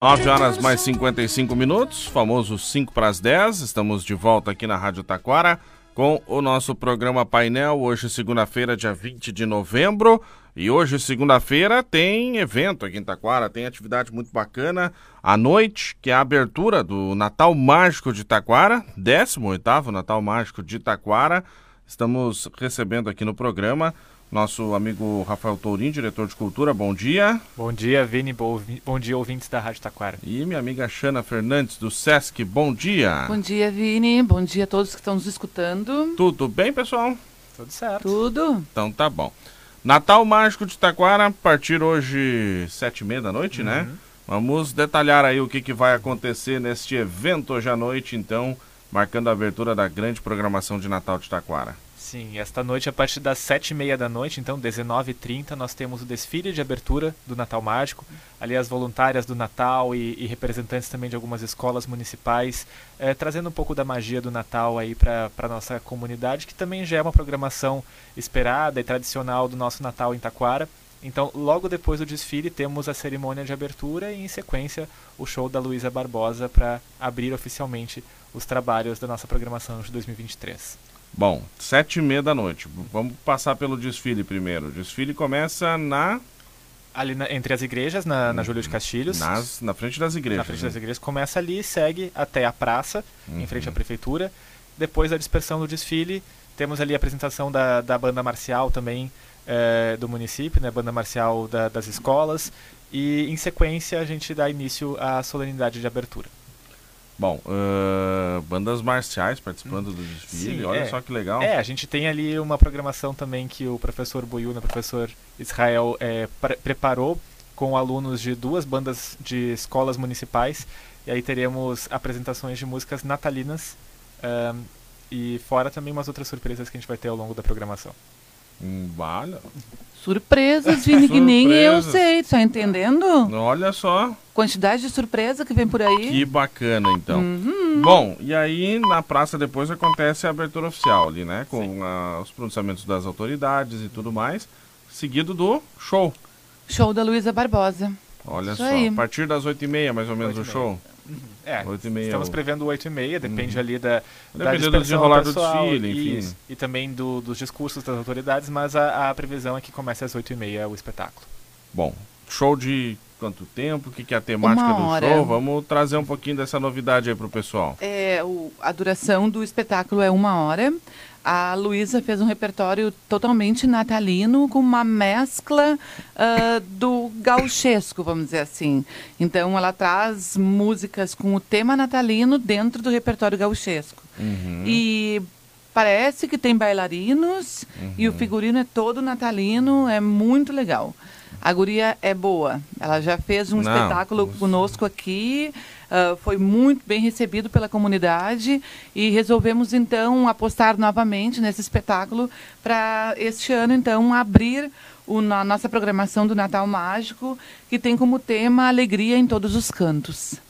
9 horas mais 55 minutos, famoso 5 para as 10. Estamos de volta aqui na Rádio Taquara com o nosso programa Painel. Hoje, segunda-feira, dia 20 de novembro. E hoje, segunda-feira, tem evento aqui em Taquara, tem atividade muito bacana. À noite, que é a abertura do Natal Mágico de Taquara, 18 Natal Mágico de Taquara. Estamos recebendo aqui no programa nosso amigo Rafael Tourinho, diretor de cultura, bom dia. Bom dia, Vini, bom, dia, ouvintes da Rádio Taquara. E minha amiga Xana Fernandes, do Sesc, bom dia. Bom dia, Vini, bom dia a todos que estão nos escutando. Tudo bem, pessoal? Tudo certo. Tudo. Então tá bom. Natal Mágico de Taquara, a partir hoje, sete e meia da noite, né? uhum. né? Vamos detalhar aí o que, que vai acontecer neste evento hoje à noite, então, marcando a abertura da grande programação de Natal de Taquara. Sim, esta noite, a partir das sete e meia da noite, então 19h30, nós temos o desfile de abertura do Natal Mágico. Ali as voluntárias do Natal e, e representantes também de algumas escolas municipais, eh, trazendo um pouco da magia do Natal aí para a nossa comunidade, que também já é uma programação esperada e tradicional do nosso Natal em Taquara. Então, logo depois do desfile, temos a cerimônia de abertura e, em sequência, o show da Luísa Barbosa para abrir oficialmente os trabalhos da nossa programação de 2023. Bom, sete e meia da noite. Vamos passar pelo desfile primeiro. O desfile começa na... Ali na, entre as igrejas, na, na Júlio de Castilhos. Nas, na frente das igrejas. Na frente né? das igrejas. Começa ali, segue até a praça, uhum. em frente à prefeitura. Depois da dispersão do desfile, temos ali a apresentação da, da banda marcial também é, do município, né? Banda marcial da, das escolas. E em sequência a gente dá início à solenidade de abertura. Bom, uh, bandas marciais participando do desfile, Sim, olha é, só que legal. É, a gente tem ali uma programação também que o professor Boiuna, o professor Israel, é, pre preparou com alunos de duas bandas de escolas municipais. E aí teremos apresentações de músicas natalinas uh, e fora também umas outras surpresas que a gente vai ter ao longo da programação. Hum, vale. Surpresas, Vini, que nem eu sei, tá entendendo? Olha só. Quantidade de surpresa que vem por aí. Que bacana, então. Uhum. Bom, e aí na praça depois acontece a abertura oficial ali, né? Com a, os pronunciamentos das autoridades e tudo mais. Seguido do show. Show da Luísa Barbosa. Olha Isso só, aí. a partir das 8h30 mais ou menos o show. É, estamos prevendo 8 e meia, depende uhum. ali da, da do desenrolar do desfile, enfim. Isso, e também do, dos discursos das autoridades, mas a, a previsão é que comece às 8 e meia o espetáculo. Bom, show de quanto tempo? O que, que é a temática do show? Vamos trazer um pouquinho dessa novidade aí para o pessoal. É, o, a duração do espetáculo é uma hora a Luísa fez um repertório totalmente natalino, com uma mescla uh, do gauchesco, vamos dizer assim. Então, ela traz músicas com o tema natalino dentro do repertório gauchesco. Uhum. E parece que tem bailarinos uhum. e o uhum. figurino é todo natalino, é muito legal. A guria é boa. Ela já fez um Não, espetáculo conosco aqui, uh, foi muito bem recebido pela comunidade e resolvemos então apostar novamente nesse espetáculo para este ano então abrir o, a nossa programação do Natal Mágico, que tem como tema alegria em todos os cantos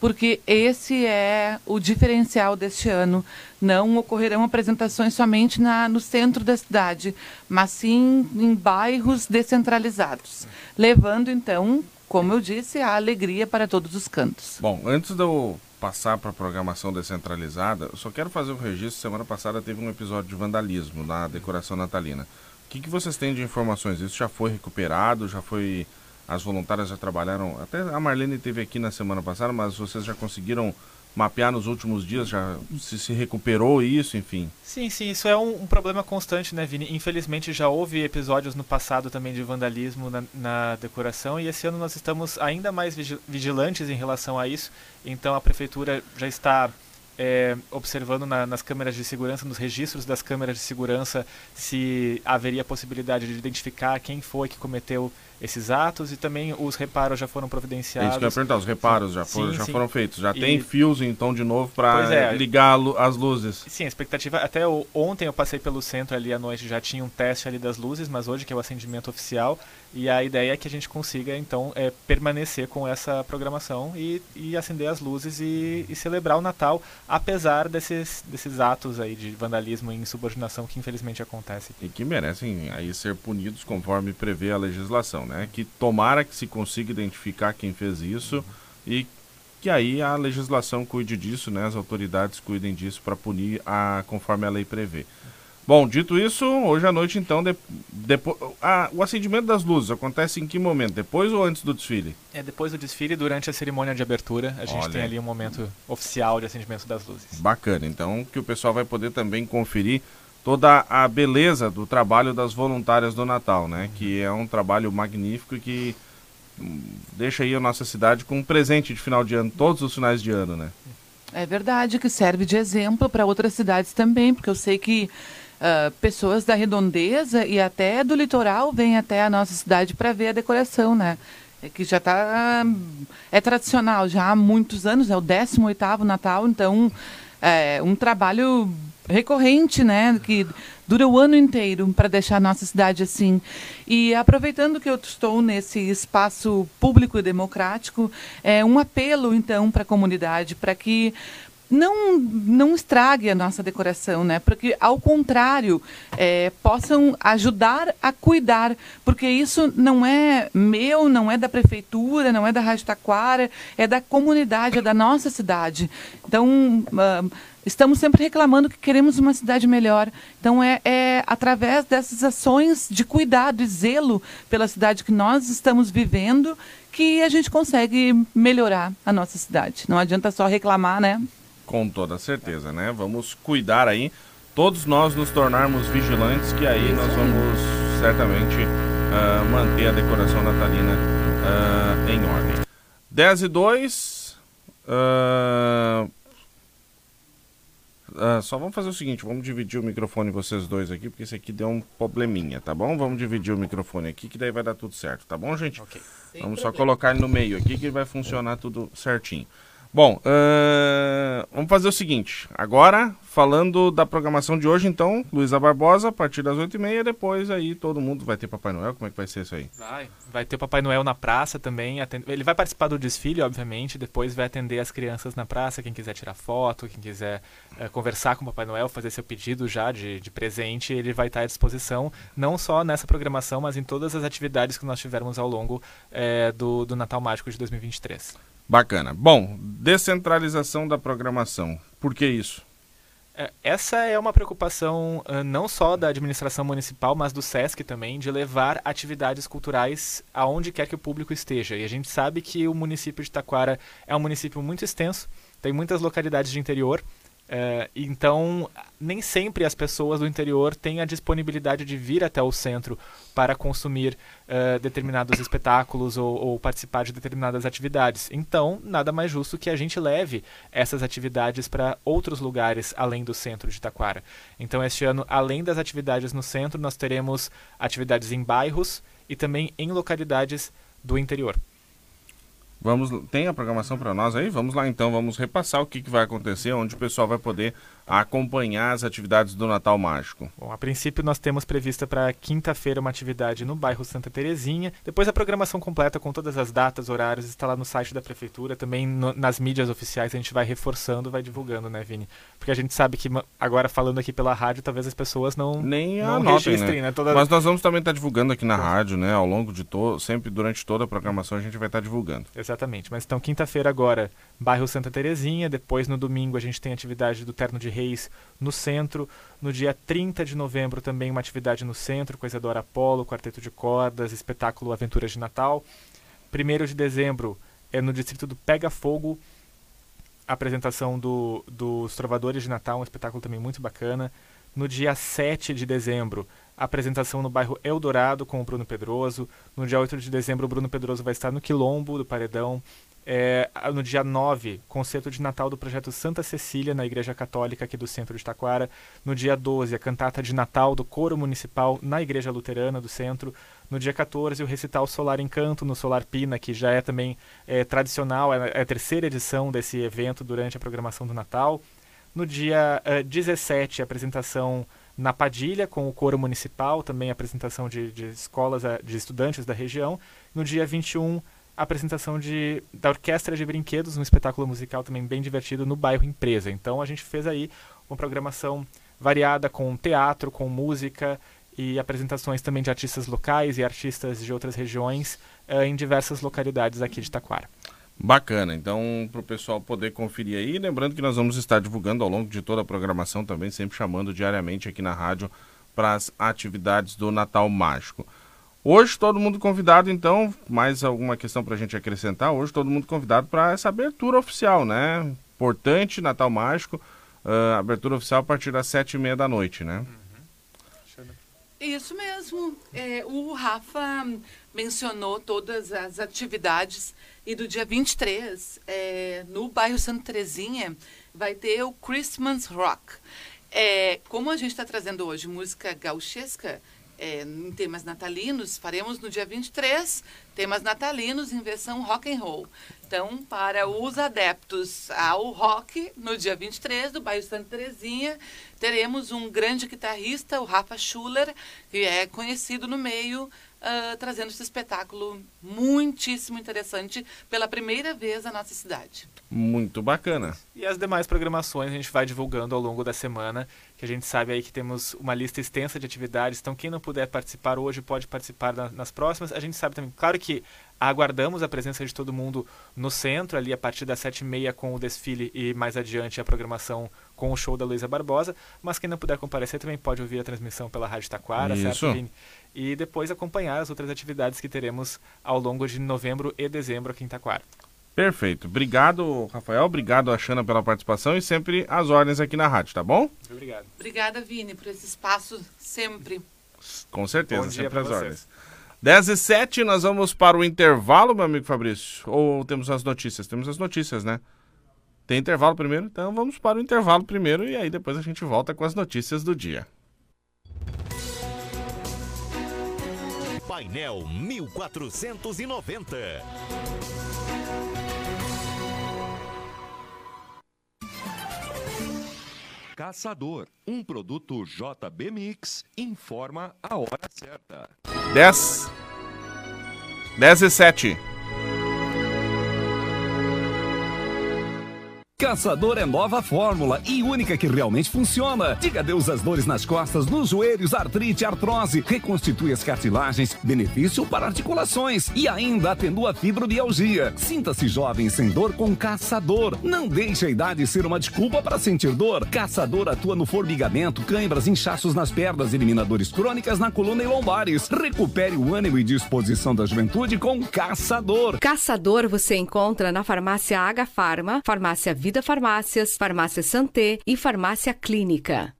porque esse é o diferencial deste ano. Não ocorrerão apresentações somente na, no centro da cidade, mas sim em bairros descentralizados, levando então, como eu disse, a alegria para todos os cantos. Bom, antes de eu passar para a programação descentralizada, eu só quero fazer um registro. Semana passada teve um episódio de vandalismo na decoração natalina. O que, que vocês têm de informações? Isso já foi recuperado? Já foi as voluntárias já trabalharam. Até a Marlene teve aqui na semana passada, mas vocês já conseguiram mapear nos últimos dias, já se, se recuperou isso, enfim? Sim, sim, isso é um, um, problema constante, né, Vini? Infelizmente já houve episódios no passado também de vandalismo na, na decoração e esse ano nós estamos ainda mais vigilantes em relação a isso. Então a prefeitura já está é, observando na, nas câmeras de segurança, nos registros das câmeras de segurança, se haveria possibilidade de identificar quem foi que cometeu esses atos e também os reparos já foram providenciados. É isso que eu ia perguntar, os reparos já, foram, sim, já sim. foram feitos. Já e... tem fios então de novo para é, ligar as luzes. Sim, a expectativa. Até ontem eu passei pelo centro ali à noite, já tinha um teste ali das luzes, mas hoje que é o acendimento oficial. E a ideia é que a gente consiga então é, permanecer com essa programação e, e acender as luzes e, e, celebrar o Natal, apesar desses, desses atos aí de vandalismo e insubordinação que infelizmente acontecem. E que merecem aí ser punidos conforme prevê a legislação né? Que tomara que se consiga identificar quem fez isso e que aí a legislação cuide disso, né? As autoridades cuidem disso para punir a, conforme a lei prevê. Bom, dito isso, hoje à noite, então, de, depois, a, o acendimento das luzes acontece em que momento? Depois ou antes do desfile? É depois do desfile, durante a cerimônia de abertura, a gente Olha. tem ali um momento oficial de acendimento das luzes. Bacana, então, que o pessoal vai poder também conferir toda a beleza do trabalho das voluntárias do Natal, né? Uhum. Que é um trabalho magnífico e que deixa aí a nossa cidade com um presente de final de ano, todos os finais de ano, né? É verdade, que serve de exemplo para outras cidades também, porque eu sei que uh, pessoas da redondeza e até do litoral vêm até a nossa cidade para ver a decoração, né? É que já está é tradicional já há muitos anos, é o 18º Natal, então é um trabalho recorrente, né, que dura o ano inteiro para deixar a nossa cidade assim. E aproveitando que eu estou nesse espaço público e democrático, é um apelo então para a comunidade para que não, não estrague a nossa decoração, né? Porque, ao contrário, é, possam ajudar a cuidar, porque isso não é meu, não é da prefeitura, não é da Rádio Taquara, é da comunidade, é da nossa cidade. Então, uh, estamos sempre reclamando que queremos uma cidade melhor. Então, é, é através dessas ações de cuidado e zelo pela cidade que nós estamos vivendo que a gente consegue melhorar a nossa cidade. Não adianta só reclamar, né? Com toda certeza, né? Vamos cuidar aí, todos nós nos tornarmos vigilantes, que aí nós vamos certamente uh, manter a decoração natalina uh, em ordem. 10 e 2. Uh, ah, só vamos fazer o seguinte, vamos dividir o microfone vocês dois aqui, porque esse aqui deu um probleminha, tá bom? Vamos dividir o microfone aqui, que daí vai dar tudo certo, tá bom, gente? Okay. Vamos só colocar ele no meio aqui, que vai funcionar tudo certinho. Bom, uh, vamos fazer o seguinte. Agora, falando da programação de hoje, então, Luísa Barbosa, a partir das 8h30, depois aí todo mundo vai ter Papai Noel. Como é que vai ser isso aí? Vai. Vai ter Papai Noel na praça também. Ele vai participar do desfile, obviamente, depois vai atender as crianças na praça, quem quiser tirar foto, quem quiser uh, conversar com o Papai Noel, fazer seu pedido já de, de presente, ele vai estar à disposição, não só nessa programação, mas em todas as atividades que nós tivermos ao longo uh, do, do Natal Mágico de 2023. Bacana. Bom, descentralização da programação. Por que isso? É, essa é uma preocupação uh, não só da administração municipal, mas do SESC também, de levar atividades culturais aonde quer que o público esteja. E a gente sabe que o município de Taquara é um município muito extenso, tem muitas localidades de interior, é, então, nem sempre as pessoas do interior têm a disponibilidade de vir até o centro para consumir uh, determinados espetáculos ou, ou, participar de determinadas atividades. Então, nada mais justo que a gente leve essas atividades para outros lugares além do centro de Taquara. Então, este ano, além das atividades no centro, nós teremos atividades em bairros e também em localidades do interior. Vamos, tem a programação para nós aí? Vamos lá então, vamos repassar o que, que vai acontecer, onde o pessoal vai poder acompanhar as atividades do Natal Mágico? Bom, a princípio nós temos prevista para quinta-feira uma atividade no bairro Santa Terezinha. Depois a programação completa com todas as datas, horários está lá no site da prefeitura, também no, nas mídias oficiais a gente vai reforçando, vai divulgando, né, Vini? Porque a gente sabe que agora falando aqui pela rádio, talvez as pessoas não nem não anotem, né? né? Toda... Mas nós vamos também estar tá divulgando aqui na rádio, né, ao longo de todo, sempre durante toda a programação a gente vai estar tá divulgando. Exatamente. Mas então quinta-feira agora, bairro Santa Terezinha, depois no domingo a gente tem atividade do Terno de Reis no centro. No dia 30 de novembro, também uma atividade no centro, com Isadora Apolo, Quarteto de Cordas, espetáculo Aventuras de Natal. 1 de dezembro é no distrito do Pega Fogo, apresentação do, dos Trovadores de Natal, um espetáculo também muito bacana. No dia 7 de dezembro, apresentação no bairro Eldorado com o Bruno Pedroso. No dia 8 de dezembro, o Bruno Pedroso vai estar no Quilombo do Paredão. É, no dia 9, concerto de Natal do projeto Santa Cecília, na Igreja Católica aqui do centro de Taquara. No dia 12, a cantata de Natal do Coro Municipal na Igreja Luterana do centro. No dia 14, o recital Solar Encanto no Solar Pina, que já é também é, tradicional, é, é a terceira edição desse evento durante a programação do Natal. No dia uh, 17, a apresentação na Padilha com o Coro Municipal, também apresentação de, de escolas, eh, de estudantes da região. No dia 21, a apresentação de, da Orquestra de Brinquedos, um espetáculo musical também bem divertido no bairro Empresa. Então a gente fez aí uma programação variada com teatro, com música e apresentações também de artistas locais e artistas de outras regiões uh, em diversas localidades aqui de Taquara. Bacana, então para o pessoal poder conferir aí, lembrando que nós vamos estar divulgando ao longo de toda a programação também, sempre chamando diariamente aqui na rádio para as atividades do Natal Mágico. Hoje todo mundo convidado, então, mais alguma questão para a gente acrescentar? Hoje todo mundo convidado para essa abertura oficial, né? Importante, Natal Mágico, uh, abertura oficial a partir das sete e meia da noite, né? Isso mesmo. É, o Rafa mencionou todas as atividades e do dia 23, é, no bairro Santa Terezinha, vai ter o Christmas Rock. É, como a gente está trazendo hoje música gauchesca, é, em temas natalinos, faremos no dia 23 temas natalinos em versão rock and roll. Então, para os adeptos ao rock, no dia 23, do bairro Santa Terezinha, teremos um grande guitarrista, o Rafa Schuller, que é conhecido no meio uh, trazendo esse espetáculo muitíssimo interessante pela primeira vez à nossa cidade. Muito bacana. E as demais programações a gente vai divulgando ao longo da semana, que a gente sabe aí que temos uma lista extensa de atividades, então quem não puder participar hoje pode participar na, nas próximas. A gente sabe também, claro que aguardamos a presença de todo mundo no centro, ali a partir das sete e meia com o desfile e mais adiante a programação com o show da Luísa Barbosa, mas quem não puder comparecer também pode ouvir a transmissão pela Rádio Taquara, Isso. certo, Vini? E depois acompanhar as outras atividades que teremos ao longo de novembro e dezembro aqui em Taquara. Perfeito. Obrigado, Rafael. Obrigado, Axana, pela participação e sempre as ordens aqui na rádio, tá bom? Muito obrigado. Obrigada, Vini, por esse espaço sempre. Com certeza, Bom dia sempre as vocês. ordens. 10 e 7, nós vamos para o intervalo, meu amigo Fabrício. Ou temos as notícias? Temos as notícias, né? Tem intervalo primeiro? Então vamos para o intervalo primeiro e aí depois a gente volta com as notícias do dia. Painel 1490. Caçador, um produto JB Mix, informa a hora certa. 10. 10 e 7. Caçador é nova fórmula e única que realmente funciona. Diga adeus às dores nas costas, nos joelhos, artrite, artrose. Reconstitui as cartilagens, benefício para articulações e ainda atenua a fibromialgia. Sinta-se jovem sem dor com Caçador. Não deixe a idade ser uma desculpa para sentir dor. Caçador atua no formigamento, cãibras, inchaços nas pernas, elimina dores crônicas na coluna e lombares. Recupere o ânimo e disposição da juventude com Caçador. Caçador você encontra na farmácia H Farma, farmácia Vida Farmácias, farmácia Santé e farmácia Clínica.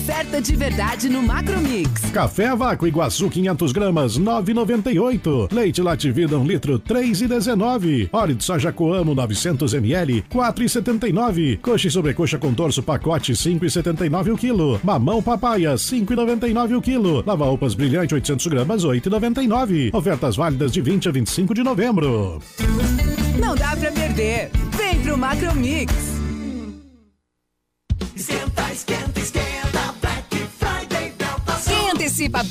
Oferta de verdade no Macromix. Café a vácuo Iguaçu 500 gramas 9,98. Leite Lativida 1 litro 3,19. Óleo de soja Coamo 900 ml 4,79. Coxa e sobrecoxa com torso pacote 5,79 o quilo. Mamão papaya 5,99 o quilo. Lava roupas brilhante 800 gramas 8,99. Ofertas válidas de 20 a 25 de novembro. Não dá pra perder. Vem pro Macromix. Esquenta, esquenta, esquenta. Sipa Black